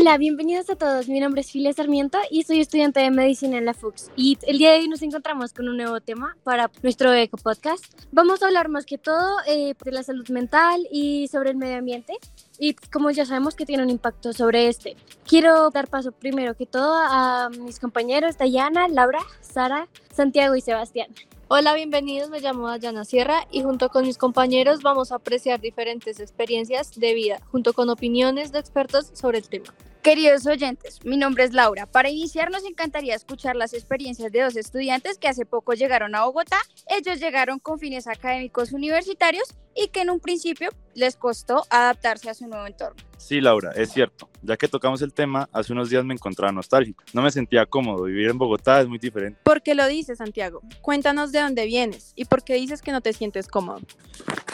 Hola, bienvenidos a todos. Mi nombre es Filia Sarmiento y soy estudiante de medicina en la FUX. Y el día de hoy nos encontramos con un nuevo tema para nuestro Eco Podcast. Vamos a hablar más que todo eh, de la salud mental y sobre el medio ambiente. Y como ya sabemos que tiene un impacto sobre este, quiero dar paso primero que todo a mis compañeros Dayana, Laura, Sara, Santiago y Sebastián. Hola, bienvenidos. Me llamo Dayana Sierra y junto con mis compañeros vamos a apreciar diferentes experiencias de vida, junto con opiniones de expertos sobre el tema. Queridos oyentes, mi nombre es Laura. Para iniciar nos encantaría escuchar las experiencias de dos estudiantes que hace poco llegaron a Bogotá. Ellos llegaron con fines académicos universitarios y que en un principio les costó adaptarse a su nuevo entorno. Sí, Laura, es cierto. Ya que tocamos el tema, hace unos días me encontraba nostálgico. No me sentía cómodo. Vivir en Bogotá es muy diferente. ¿Por qué lo dices, Santiago? Cuéntanos de dónde vienes y por qué dices que no te sientes cómodo.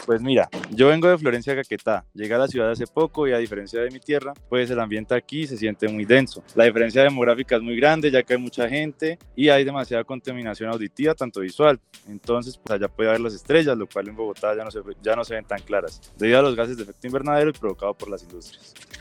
Pues mira, yo vengo de Florencia, Caquetá. Llegué a la ciudad hace poco y a diferencia de mi tierra, pues el ambiente aquí se siente muy denso. La diferencia demográfica es muy grande ya que hay mucha gente y hay demasiada contaminación auditiva, tanto visual. Entonces, pues allá puede haber las estrellas, lo cual en Bogotá ya no se, ya no se ven tan claras, debido a los gases de efecto invernadero y provocado por las industrias.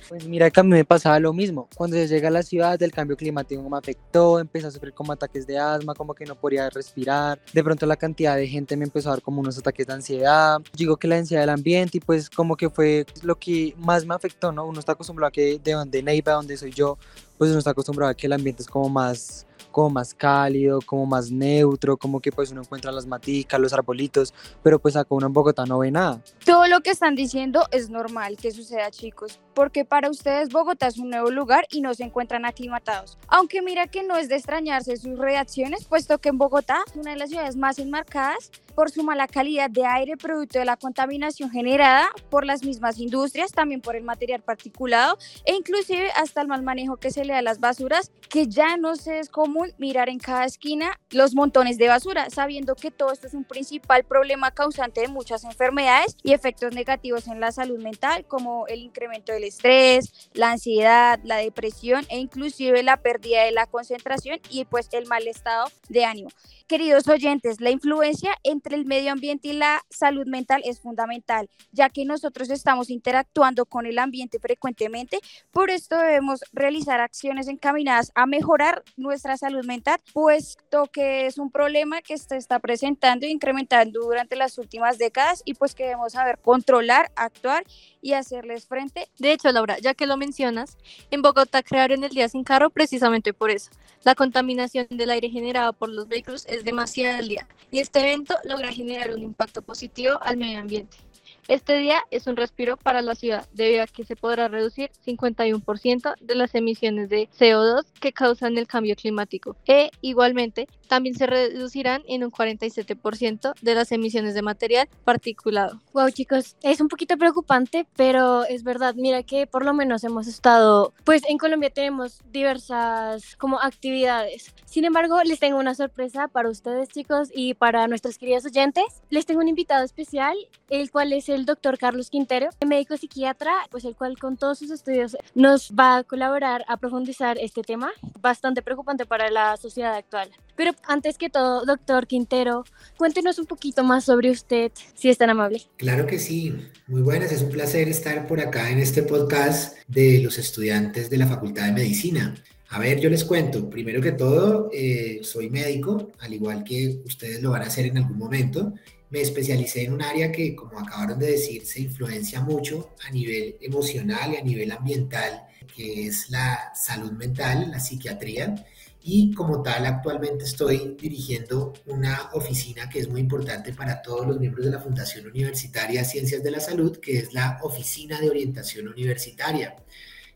Pues mira que a mí me pasaba lo mismo. Cuando se llega a la ciudad, el cambio climático me afectó, empecé a sufrir como ataques de asma, como que no podía respirar. De pronto la cantidad de gente me empezó a dar como unos ataques de ansiedad. Digo que la ansiedad del ambiente y pues como que fue lo que más me afectó, ¿no? Uno está acostumbrado a que de donde Neiva, donde soy yo, pues uno está acostumbrado a que el ambiente es como más como más cálido, como más neutro, como que pues uno encuentra las maticas, los arbolitos, pero pues acá uno en Bogotá no ve nada. Todo lo que están diciendo es normal que suceda, chicos, porque para ustedes Bogotá es un nuevo lugar y no se encuentran aclimatados. Aunque mira que no es de extrañarse sus reacciones, puesto que en Bogotá una de las ciudades más enmarcadas por su mala calidad de aire producto de la contaminación generada por las mismas industrias, también por el material particulado e inclusive hasta el mal manejo que se le da a las basuras, que ya no se es común mirar en cada esquina los montones de basura, sabiendo que todo esto es un principal problema causante de muchas enfermedades y efectos negativos en la salud mental, como el incremento del estrés, la ansiedad, la depresión e inclusive la pérdida de la concentración y pues el mal estado de ánimo. Queridos oyentes, la influencia entre el medio ambiente y la salud mental es fundamental, ya que nosotros estamos interactuando con el ambiente frecuentemente, por esto debemos realizar acciones encaminadas a mejorar nuestra salud mental, puesto que es un problema que se está presentando e incrementando durante las últimas décadas y pues que debemos saber controlar, actuar y hacerles frente. De hecho, Laura, ya que lo mencionas, en Bogotá crearon el Día Sin Carro precisamente por eso. La contaminación del aire generado por los vehículos es demasiada al día y este evento logra generar un impacto positivo al medio ambiente. Este día es un respiro para la ciudad debido a que se podrá reducir 51% de las emisiones de CO2 que causan el cambio climático e igualmente también se reducirán en un 47% de las emisiones de material particulado. Wow chicos, es un poquito preocupante, pero es verdad, mira que por lo menos hemos estado, pues en Colombia tenemos diversas como actividades. Sin embargo, les tengo una sorpresa para ustedes chicos y para nuestros queridos oyentes. Les tengo un invitado especial, el cual es el doctor Carlos Quintero, médico psiquiatra, pues el cual con todos sus estudios nos va a colaborar a profundizar este tema, bastante preocupante para la sociedad actual. Pero antes que todo, doctor Quintero, cuéntenos un poquito más sobre usted, si es tan amable. Claro que sí, muy buenas, es un placer estar por acá en este podcast de los estudiantes de la Facultad de Medicina. A ver, yo les cuento, primero que todo, eh, soy médico, al igual que ustedes lo van a hacer en algún momento, me especialicé en un área que, como acabaron de decir, se influencia mucho a nivel emocional y a nivel ambiental, que es la salud mental, la psiquiatría. Y como tal, actualmente estoy dirigiendo una oficina que es muy importante para todos los miembros de la Fundación Universitaria Ciencias de la Salud, que es la Oficina de Orientación Universitaria.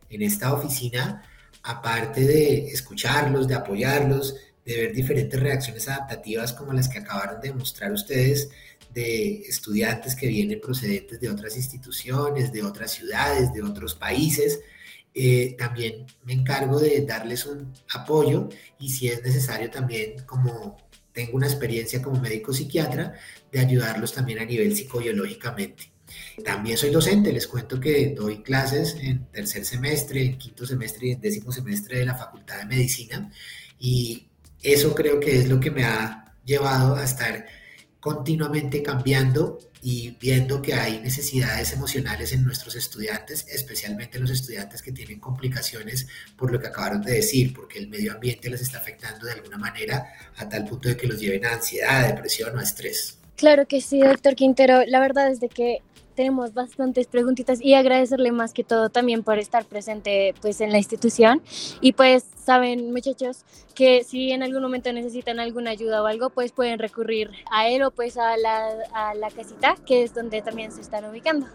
En esta oficina, aparte de escucharlos, de apoyarlos, de ver diferentes reacciones adaptativas como las que acabaron de mostrar ustedes, de estudiantes que vienen procedentes de otras instituciones, de otras ciudades, de otros países. Eh, también me encargo de darles un apoyo y si es necesario también como tengo una experiencia como médico psiquiatra, de ayudarlos también a nivel psicobiológicamente. También soy docente, les cuento que doy clases en tercer semestre, en quinto semestre y en décimo semestre de la Facultad de Medicina y eso creo que es lo que me ha llevado a estar continuamente cambiando y viendo que hay necesidades emocionales en nuestros estudiantes, especialmente los estudiantes que tienen complicaciones por lo que acabaron de decir, porque el medio ambiente les está afectando de alguna manera a tal punto de que los lleven a ansiedad, depresión o estrés. Claro que sí, doctor Quintero. La verdad es de que tenemos bastantes preguntitas y agradecerle más que todo también por estar presente pues en la institución y pues saben muchachos que si en algún momento necesitan alguna ayuda o algo pues pueden recurrir a él o pues a la, a la casita que es donde también se están ubicando.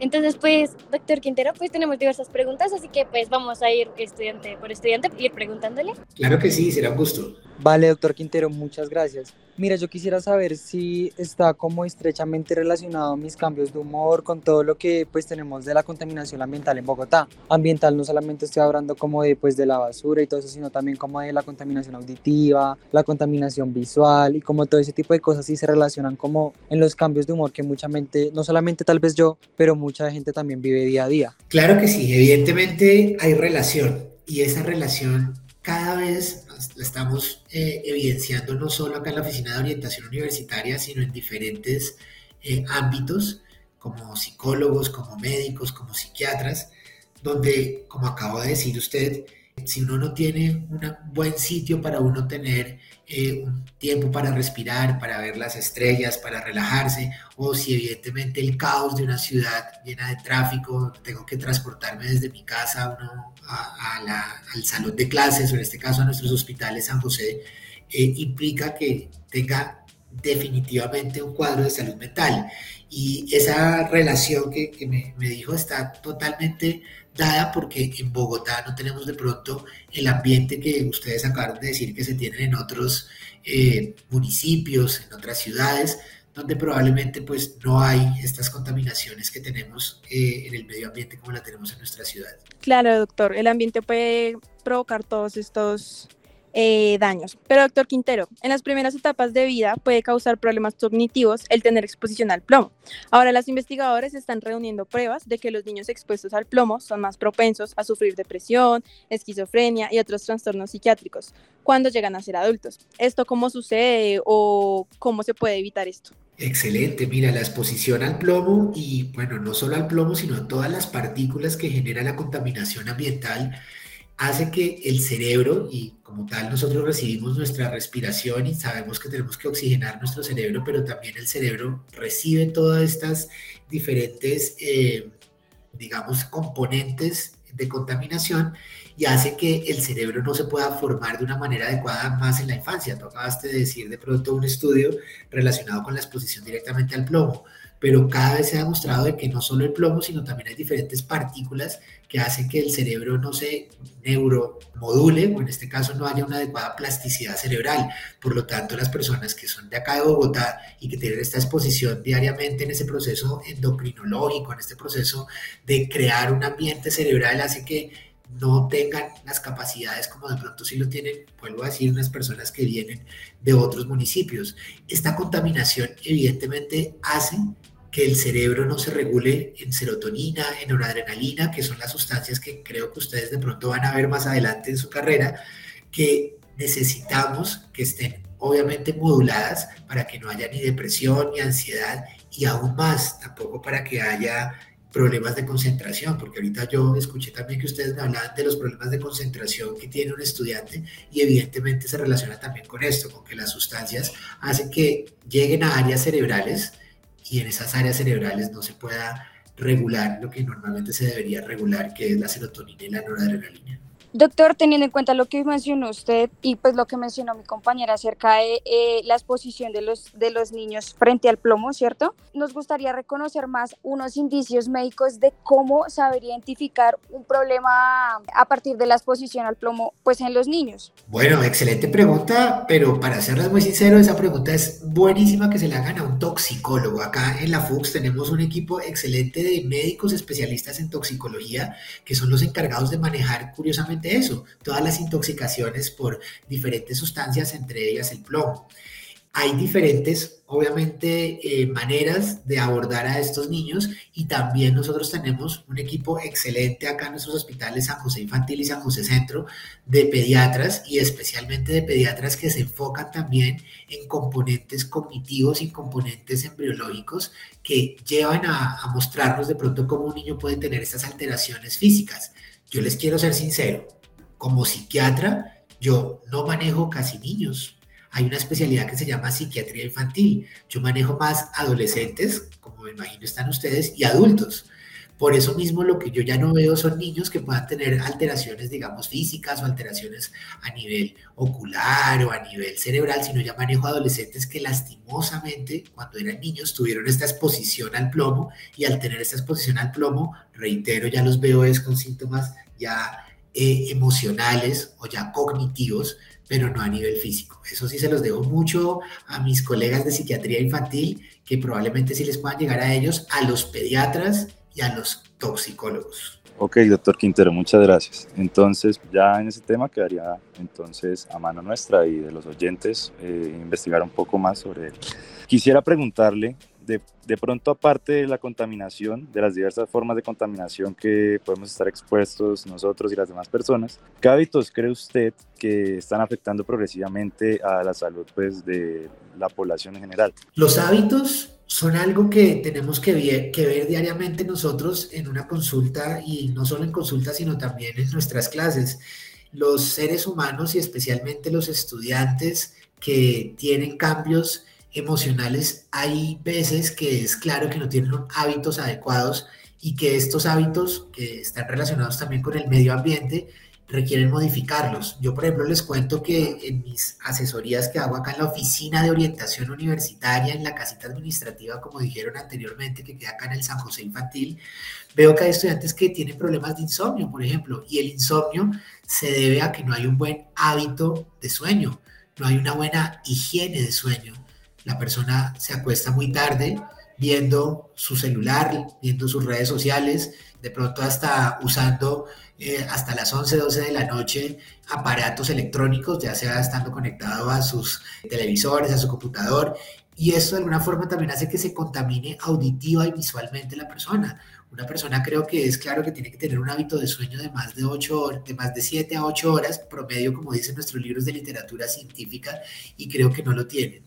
Entonces, pues, doctor Quintero, pues tenemos diversas preguntas, así que pues vamos a ir estudiante por estudiante, ir preguntándole. Claro que sí, será un gusto. Vale, doctor Quintero, muchas gracias. Mira, yo quisiera saber si está como estrechamente relacionado mis cambios de humor con todo lo que pues tenemos de la contaminación ambiental en Bogotá. Ambiental no solamente estoy hablando como de pues de la basura y todo eso, sino también como de la contaminación auditiva, la contaminación visual y como todo ese tipo de cosas sí se relacionan como en los cambios de humor que mucha gente, no solamente tal vez yo, pero mucha gente también vive día a día. Claro que sí, evidentemente hay relación y esa relación cada vez la estamos eh, evidenciando no solo acá en la Oficina de Orientación Universitaria, sino en diferentes eh, ámbitos, como psicólogos, como médicos, como psiquiatras, donde, como acabo de decir usted, si uno no tiene un buen sitio para uno tener eh, un tiempo para respirar, para ver las estrellas, para relajarse, o si evidentemente el caos de una ciudad llena de tráfico, tengo que transportarme desde mi casa uno al salón de clases, o en este caso a nuestros hospitales San José, eh, implica que tenga definitivamente un cuadro de salud mental. Y esa relación que, me, dijo está totalmente dada porque en Bogotá no tenemos de pronto el ambiente que ustedes acabaron de decir que se tienen en otros eh, municipios, en otras ciudades, donde probablemente pues no hay estas contaminaciones que tenemos eh, en el medio ambiente como la tenemos en nuestra ciudad. Claro, doctor, el ambiente puede provocar todos estos eh, daños. Pero doctor Quintero, en las primeras etapas de vida puede causar problemas cognitivos el tener exposición al plomo. Ahora los investigadores están reuniendo pruebas de que los niños expuestos al plomo son más propensos a sufrir depresión, esquizofrenia y otros trastornos psiquiátricos cuando llegan a ser adultos. ¿Esto cómo sucede o cómo se puede evitar esto? Excelente, mira, la exposición al plomo y bueno, no solo al plomo, sino a todas las partículas que genera la contaminación ambiental hace que el cerebro, y como tal nosotros recibimos nuestra respiración y sabemos que tenemos que oxigenar nuestro cerebro, pero también el cerebro recibe todas estas diferentes, eh, digamos, componentes de contaminación y hace que el cerebro no se pueda formar de una manera adecuada más en la infancia. Tú acabaste de decir de pronto un estudio relacionado con la exposición directamente al plomo pero cada vez se ha demostrado de que no solo el plomo, sino también hay diferentes partículas que hacen que el cerebro no se neuromodule, o en este caso no haya una adecuada plasticidad cerebral. Por lo tanto, las personas que son de acá de Bogotá y que tienen esta exposición diariamente en ese proceso endocrinológico, en este proceso de crear un ambiente cerebral, hace que no tengan las capacidades como de pronto sí lo tienen, vuelvo a decir, unas personas que vienen de otros municipios. Esta contaminación evidentemente hace que el cerebro no se regule en serotonina, en noradrenalina, que son las sustancias que creo que ustedes de pronto van a ver más adelante en su carrera, que necesitamos que estén obviamente moduladas para que no haya ni depresión ni ansiedad y aún más tampoco para que haya problemas de concentración, porque ahorita yo escuché también que ustedes me hablaban de los problemas de concentración que tiene un estudiante y evidentemente se relaciona también con esto, con que las sustancias hacen que lleguen a áreas cerebrales y en esas áreas cerebrales no se pueda regular lo que normalmente se debería regular, que es la serotonina y la noradrenalina. Doctor, teniendo en cuenta lo que mencionó usted y pues lo que mencionó mi compañera acerca de eh, la exposición de los, de los niños frente al plomo, ¿cierto? Nos gustaría reconocer más unos indicios médicos de cómo saber identificar un problema a partir de la exposición al plomo pues en los niños. Bueno, excelente pregunta, pero para serles muy sincero, esa pregunta es buenísima que se la hagan a un toxicólogo. Acá en la FUX tenemos un equipo excelente de médicos especialistas en toxicología que son los encargados de manejar curiosamente eso, todas las intoxicaciones por diferentes sustancias, entre ellas el plomo. hay diferentes, obviamente, eh, maneras de abordar a estos niños y también nosotros tenemos un equipo excelente acá en nuestros hospitales San José Infantil y San José Centro de pediatras y especialmente de pediatras que se enfocan también en componentes cognitivos y componentes embriológicos que llevan a, a mostrarnos de pronto cómo un niño puede tener estas alteraciones físicas. Yo les quiero ser sincero, como psiquiatra, yo no manejo casi niños, hay una especialidad que se llama psiquiatría infantil. Yo manejo más adolescentes, como me imagino están ustedes, y adultos. Por eso mismo lo que yo ya no veo son niños que puedan tener alteraciones, digamos, físicas o alteraciones a nivel ocular o a nivel cerebral, sino ya manejo adolescentes que lastimosamente cuando eran niños tuvieron esta exposición al plomo y al tener esta exposición al plomo, reitero, ya los veo es con síntomas ya eh, emocionales o ya cognitivos, pero no a nivel físico. Eso sí se los dejo mucho a mis colegas de psiquiatría infantil, que probablemente sí les puedan llegar a ellos, a los pediatras y a los toxicólogos. Ok, doctor Quintero, muchas gracias. Entonces, ya en ese tema quedaría entonces a mano nuestra y de los oyentes eh, investigar un poco más sobre él. Quisiera preguntarle de, pronto aparte de la contaminación, de las diversas formas de contaminación que podemos estar expuestos nosotros y las demás personas, ¿qué hábitos cree usted que están afectando progresivamente a la salud pues, de la población en general? Los hábitos son algo que tenemos que, que ver diariamente nosotros en una consulta y no solo en consulta, sino también en nuestras clases. Los seres humanos y especialmente los estudiantes que tienen cambios emocionales, hay veces que es claro que no tienen hábitos adecuados y que estos hábitos que están relacionados también con el medio ambiente requieren modificarlos. Yo, por ejemplo, les cuento que en mis asesorías que hago acá en la oficina de orientación universitaria, en la casita administrativa, como dijeron anteriormente, que queda acá en el San José Infantil, veo que hay estudiantes que tienen problemas de insomnio, por ejemplo, y el insomnio se debe a que no hay un buen hábito de sueño, no hay una buena higiene de sueño la persona se acuesta muy tarde viendo su celular, viendo sus redes sociales, de pronto hasta usando eh, hasta las 11, 12 de la noche aparatos electrónicos, ya sea estando conectado a sus televisores, a su computador, y esto de alguna forma también hace que se contamine auditiva y visualmente la persona. Una persona creo que es claro que tiene que tener un hábito de sueño de más de 8 horas, de más de 7 a 8 horas, promedio, como dicen nuestros libros de literatura científica, y creo que no lo tienen.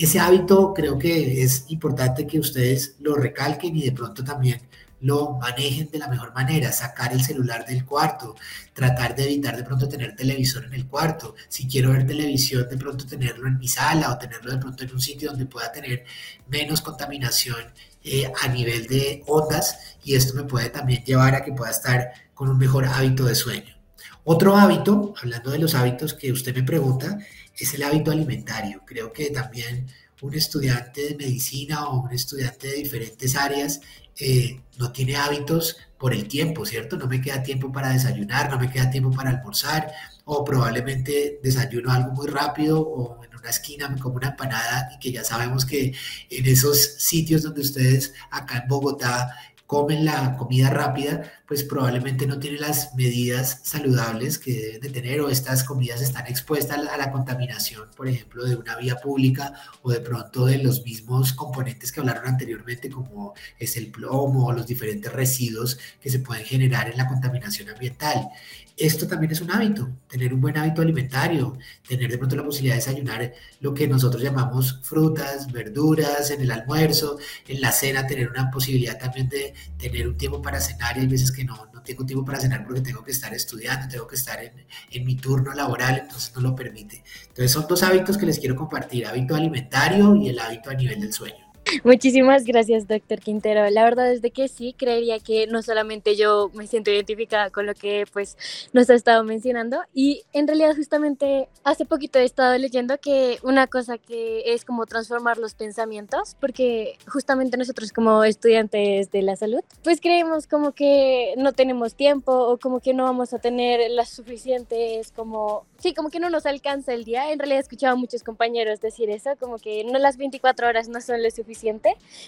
Ese hábito creo que es importante que ustedes lo recalquen y de pronto también lo manejen de la mejor manera, sacar el celular del cuarto, tratar de evitar de pronto tener televisor en el cuarto, si quiero ver televisión de pronto tenerlo en mi sala o tenerlo de pronto en un sitio donde pueda tener menos contaminación eh, a nivel de ondas y esto me puede también llevar a que pueda estar con un mejor hábito de sueño. Otro hábito, hablando de los hábitos que usted me pregunta, es el hábito alimentario. Creo que también un estudiante de medicina o un estudiante de diferentes áreas eh, no tiene hábitos por el tiempo, ¿cierto? No me queda tiempo para desayunar, no me queda tiempo para almorzar, o probablemente desayuno algo muy rápido o en una esquina como una empanada y que ya sabemos que en esos sitios donde ustedes acá en Bogotá comen la comida rápida, pues probablemente no tienen las medidas saludables que deben de tener o estas comidas están expuestas a la contaminación, por ejemplo, de una vía pública o de pronto de los mismos componentes que hablaron anteriormente, como es el plomo o los diferentes residuos que se pueden generar en la contaminación ambiental esto también es un hábito, tener un buen hábito alimentario, tener de pronto la posibilidad de desayunar lo que nosotros llamamos frutas, verduras en el almuerzo, en la cena tener una posibilidad también de tener un tiempo para cenar y hay veces que no, no tengo tiempo para cenar porque tengo que estar estudiando, tengo que estar en, en mi turno laboral, entonces no lo permite. Entonces son dos hábitos que les quiero compartir, hábito alimentario y el hábito a nivel del sueño. Muchísimas gracias, doctor Quintero. La verdad es de que sí, creería que no solamente yo me siento identificada con lo que pues nos ha estado mencionando y en realidad justamente hace poquito he estado leyendo que una cosa que es como transformar los pensamientos, porque justamente nosotros como estudiantes de la salud, pues creemos como que no tenemos tiempo o como que no vamos a tener las suficientes como, sí, como que no nos alcanza el día. En realidad he escuchado a muchos compañeros decir eso, como que no las 24 horas no son lo suficiente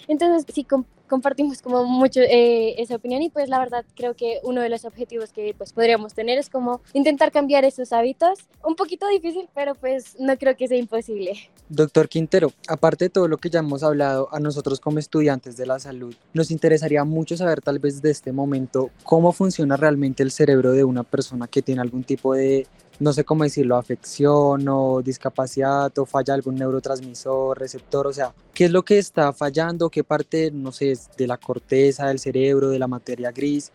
entonces, si compartimos como mucho eh, esa opinión y pues la verdad creo que uno de los objetivos que pues podríamos tener es como intentar cambiar esos hábitos. Un poquito difícil, pero pues no creo que sea imposible. Doctor Quintero, aparte de todo lo que ya hemos hablado, a nosotros como estudiantes de la salud, nos interesaría mucho saber tal vez de este momento cómo funciona realmente el cerebro de una persona que tiene algún tipo de no sé cómo decirlo, afección o discapacidad o falla algún neurotransmisor, receptor, o sea, ¿qué es lo que está fallando? ¿Qué parte, no sé, de la corteza, del cerebro, de la materia gris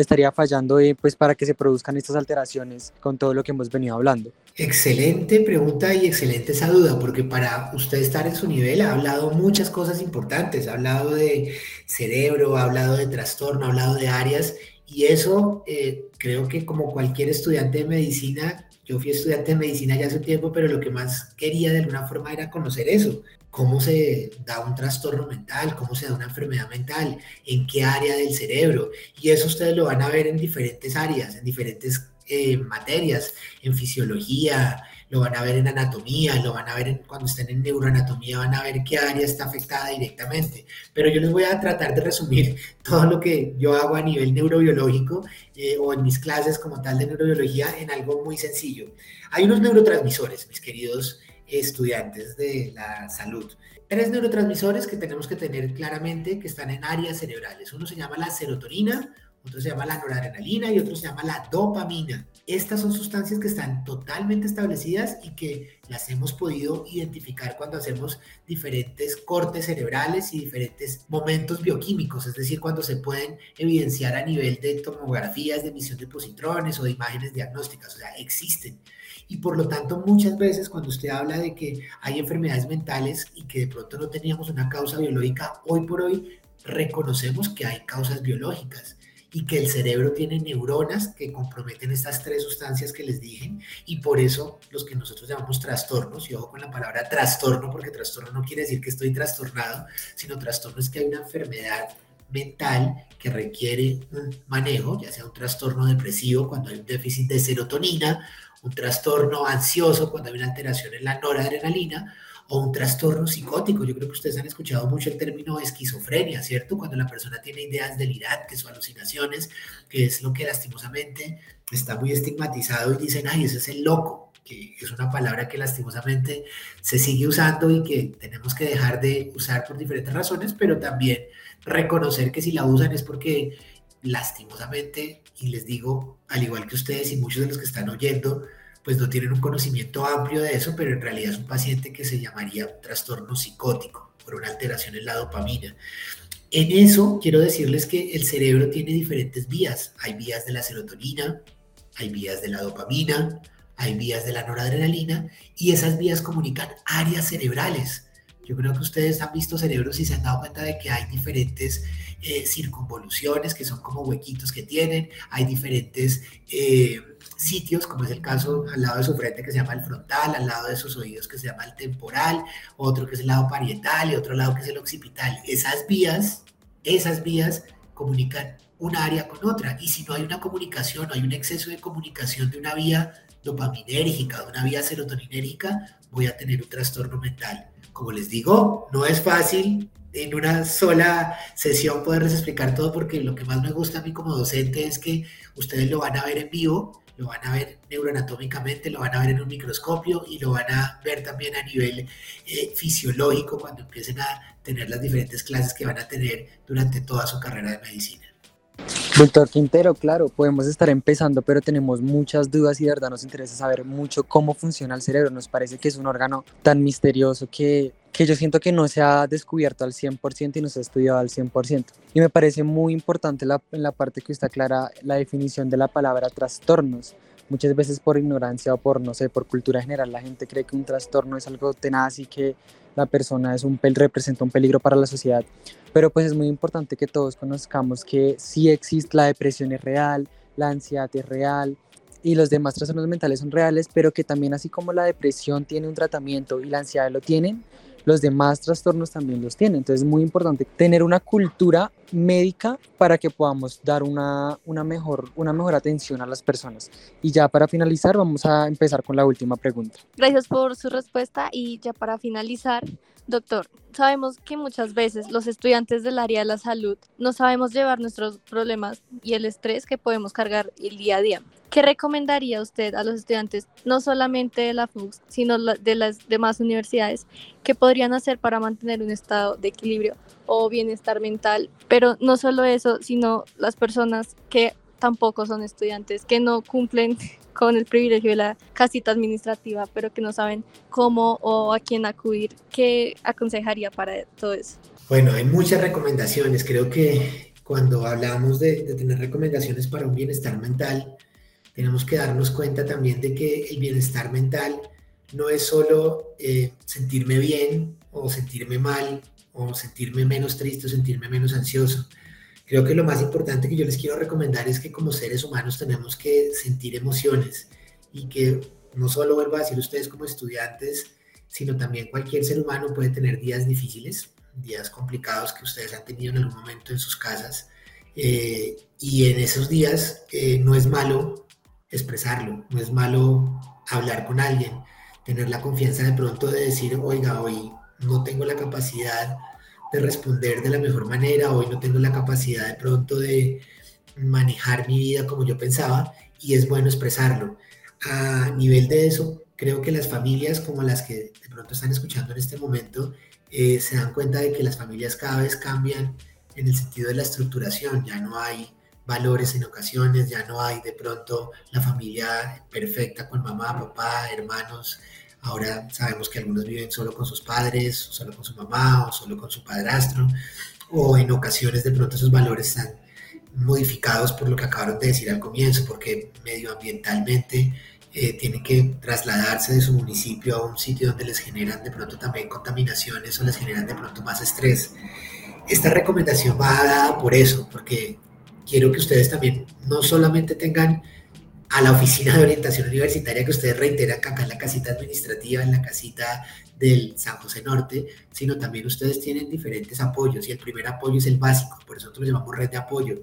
estaría fallando eh, pues para que se produzcan estas alteraciones con todo lo que hemos venido hablando? Excelente pregunta y excelente esa duda, porque para usted estar en su nivel ha hablado muchas cosas importantes, ha hablado de cerebro, ha hablado de trastorno, ha hablado de áreas y eso eh, creo que como cualquier estudiante de medicina, yo fui estudiante de medicina ya hace tiempo, pero lo que más quería de alguna forma era conocer eso, cómo se da un trastorno mental, cómo se da una enfermedad mental, en qué área del cerebro. Y eso ustedes lo van a ver en diferentes áreas, en diferentes eh, materias, en fisiología, lo van a ver en anatomía, lo van a ver cuando estén en neuroanatomía, van a ver qué área está afectada directamente. Pero yo les voy a tratar de resumir todo lo que yo hago a nivel neurobiológico eh, o en mis clases como tal de neurobiología en algo muy sencillo. Hay unos neurotransmisores, mis queridos estudiantes de la salud. Tres neurotransmisores que tenemos que tener claramente que están en áreas cerebrales. Uno se llama la serotonina, otro se llama la noradrenalina y otro se llama la dopamina. Estas son sustancias que están totalmente establecidas y que las hemos podido identificar cuando hacemos diferentes cortes cerebrales y diferentes momentos bioquímicos, es decir, cuando se pueden evidenciar a nivel de tomografías de emisión de positrones o de imágenes diagnósticas, o sea, existen. Y por lo tanto, muchas veces cuando usted habla de que hay enfermedades mentales y que de pronto no teníamos una causa biológica, hoy por hoy reconocemos que hay causas biológicas y que el cerebro tiene neuronas que comprometen estas tres sustancias que les dije y por eso los que nosotros llamamos trastornos, y ojo con la palabra trastorno porque trastorno no quiere decir que estoy trastornado, sino trastorno es que hay una enfermedad mental que requiere un manejo, ya sea un trastorno depresivo cuando hay un déficit de serotonina, un trastorno ansioso cuando hay una alteración en la noradrenalina o un trastorno psicótico. Yo creo que ustedes han escuchado mucho el término esquizofrenia, ¿cierto? Cuando la persona tiene ideas delirantes o alucinaciones, que es lo que lastimosamente está muy estigmatizado y dicen, ay, ese es el loco, que es una palabra que lastimosamente se sigue usando y que tenemos que dejar de usar por diferentes razones, pero también reconocer que si la usan es porque lastimosamente, y les digo, al igual que ustedes y muchos de los que están oyendo, pues no tienen un conocimiento amplio de eso, pero en realidad es un paciente que se llamaría trastorno psicótico por una alteración en la dopamina. En eso quiero decirles que el cerebro tiene diferentes vías. Hay vías de la serotonina, hay vías de la dopamina, hay vías de la noradrenalina y esas vías comunican áreas cerebrales. Yo creo que ustedes han visto cerebros y se han dado cuenta de que hay diferentes eh, circunvoluciones que son como huequitos que tienen, hay diferentes eh, sitios, como es el caso al lado de su frente que se llama el frontal, al lado de sus oídos que se llama el temporal, otro que es el lado parietal y otro lado que es el occipital. Esas vías, esas vías comunican un área con otra y si no hay una comunicación, no hay un exceso de comunicación de una vía dopaminérgica, de una vía serotoninérgica, voy a tener un trastorno mental. Como les digo, no es fácil en una sola sesión poderles explicar todo porque lo que más me gusta a mí como docente es que ustedes lo van a ver en vivo lo van a ver neuroanatómicamente, lo van a ver en un microscopio y lo van a ver también a nivel eh, fisiológico cuando empiecen a tener las diferentes clases que van a tener durante toda su carrera de medicina. Doctor Quintero, claro, podemos estar empezando, pero tenemos muchas dudas y de verdad nos interesa saber mucho cómo funciona el cerebro. Nos parece que es un órgano tan misterioso que, que yo siento que no se ha descubierto al 100% y no se ha estudiado al 100%. Y me parece muy importante la, en la parte que está clara la definición de la palabra trastornos. Muchas veces por ignorancia o por, no sé, por cultura general, la gente cree que un trastorno es algo tenaz y que la persona es un representa un peligro para la sociedad. Pero pues es muy importante que todos conozcamos que sí existe la depresión es real, la ansiedad es real y los demás trastornos mentales son reales, pero que también así como la depresión tiene un tratamiento y la ansiedad lo tienen, los demás trastornos también los tienen. Entonces es muy importante tener una cultura médica para que podamos dar una, una, mejor, una mejor atención a las personas. Y ya para finalizar, vamos a empezar con la última pregunta. Gracias por su respuesta y ya para finalizar, doctor, sabemos que muchas veces los estudiantes del área de la salud no sabemos llevar nuestros problemas y el estrés que podemos cargar el día a día. ¿Qué recomendaría usted a los estudiantes, no solamente de la FUX, sino de las demás universidades, que podrían hacer para mantener un estado de equilibrio o bienestar mental? Pero no solo eso, sino las personas que tampoco son estudiantes, que no cumplen con el privilegio de la casita administrativa, pero que no saben cómo o a quién acudir. ¿Qué aconsejaría para todo eso? Bueno, hay muchas recomendaciones. Creo que cuando hablamos de, de tener recomendaciones para un bienestar mental, tenemos que darnos cuenta también de que el bienestar mental no es solo eh, sentirme bien o sentirme mal o sentirme menos triste o sentirme menos ansioso. Creo que lo más importante que yo les quiero recomendar es que como seres humanos tenemos que sentir emociones y que no solo vuelvo a decir ustedes como estudiantes, sino también cualquier ser humano puede tener días difíciles, días complicados que ustedes han tenido en algún momento en sus casas. Eh, y en esos días eh, no es malo expresarlo, no es malo hablar con alguien, tener la confianza de pronto de decir, oiga, hoy no tengo la capacidad de responder de la mejor manera, hoy no tengo la capacidad de pronto de manejar mi vida como yo pensaba y es bueno expresarlo. A nivel de eso, creo que las familias como las que de pronto están escuchando en este momento eh, se dan cuenta de que las familias cada vez cambian en el sentido de la estructuración, ya no hay valores en ocasiones, ya no hay de pronto la familia perfecta con mamá, papá, hermanos. Ahora sabemos que algunos viven solo con sus padres, o solo con su mamá, o solo con su padrastro, o en ocasiones de pronto esos valores están modificados por lo que acabaron de decir al comienzo, porque medioambientalmente eh, tienen que trasladarse de su municipio a un sitio donde les generan de pronto también contaminaciones o les generan de pronto más estrés. Esta recomendación va dada por eso, porque quiero que ustedes también no solamente tengan a la oficina de orientación universitaria que ustedes reiteran acá en la casita administrativa, en la casita del San José Norte, sino también ustedes tienen diferentes apoyos y el primer apoyo es el básico, por eso nosotros llamamos red de apoyo.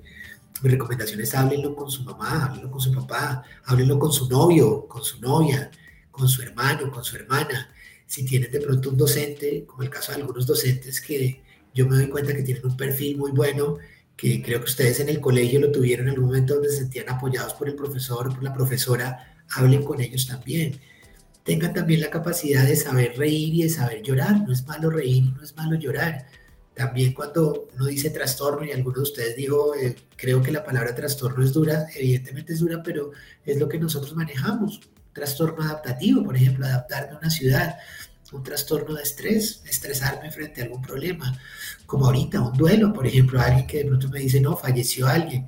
Mi recomendación es háblenlo con su mamá, háblenlo con su papá, háblenlo con su novio, con su novia, con su hermano, con su hermana. Si tienen de pronto un docente, como el caso de algunos docentes que yo me doy cuenta que tienen un perfil muy bueno, que creo que ustedes en el colegio lo tuvieron en algún momento donde se sentían apoyados por el profesor o por la profesora, hablen con ellos también. Tengan también la capacidad de saber reír y de saber llorar. No es malo reír no es malo llorar. También cuando uno dice trastorno, y alguno de ustedes dijo, eh, creo que la palabra trastorno es dura, evidentemente es dura, pero es lo que nosotros manejamos. Trastorno adaptativo, por ejemplo, adaptarme a una ciudad, un trastorno de estrés, estresarme frente a algún problema, como ahorita, un duelo, por ejemplo, alguien que de pronto me dice, no, falleció alguien,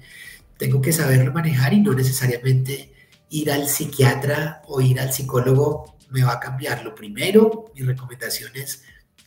tengo que saberlo manejar y no necesariamente ir al psiquiatra o ir al psicólogo me va a cambiar. Lo primero, mi recomendación es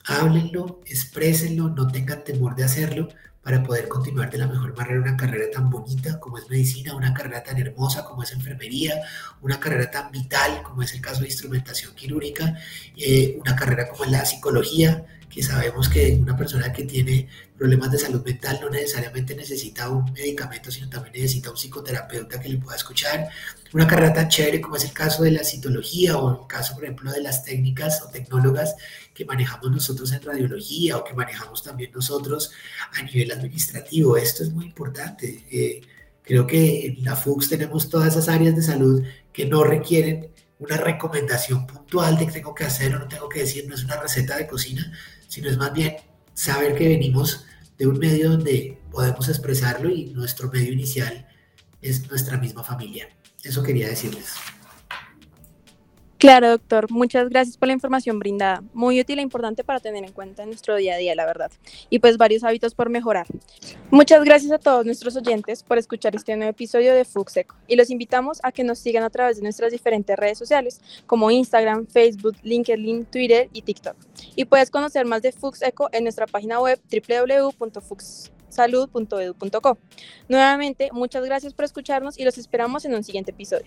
háblenlo, exprésenlo, no tengan temor de hacerlo, para poder continuar de la mejor manera una carrera tan bonita como es medicina, una carrera tan hermosa como es enfermería, una carrera tan vital como es el caso de instrumentación quirúrgica, eh, una carrera como es la psicología, que sabemos que una persona que tiene problemas de salud mental no necesariamente necesita un medicamento, sino también necesita un psicoterapeuta que le pueda escuchar. Una carrera tan chévere como es el caso de la citología o el caso, por ejemplo, de las técnicas o tecnólogas que manejamos nosotros en radiología o que manejamos también nosotros a nivel administrativo. Esto es muy importante. Eh, creo que en la FUX tenemos todas esas áreas de salud que no requieren una recomendación puntual de que tengo que hacer o no tengo que decir, no es una receta de cocina, sino es más bien saber que venimos de un medio donde podemos expresarlo y nuestro medio inicial es nuestra misma familia. Eso quería decirles. Claro, doctor. Muchas gracias por la información brindada. Muy útil e importante para tener en cuenta en nuestro día a día, la verdad. Y pues varios hábitos por mejorar. Muchas gracias a todos nuestros oyentes por escuchar este nuevo episodio de Fuxeco. Y los invitamos a que nos sigan a través de nuestras diferentes redes sociales como Instagram, Facebook, LinkedIn, Twitter y TikTok. Y puedes conocer más de Fuxeco en nuestra página web www.fuxsalud.edu.co. Nuevamente, muchas gracias por escucharnos y los esperamos en un siguiente episodio.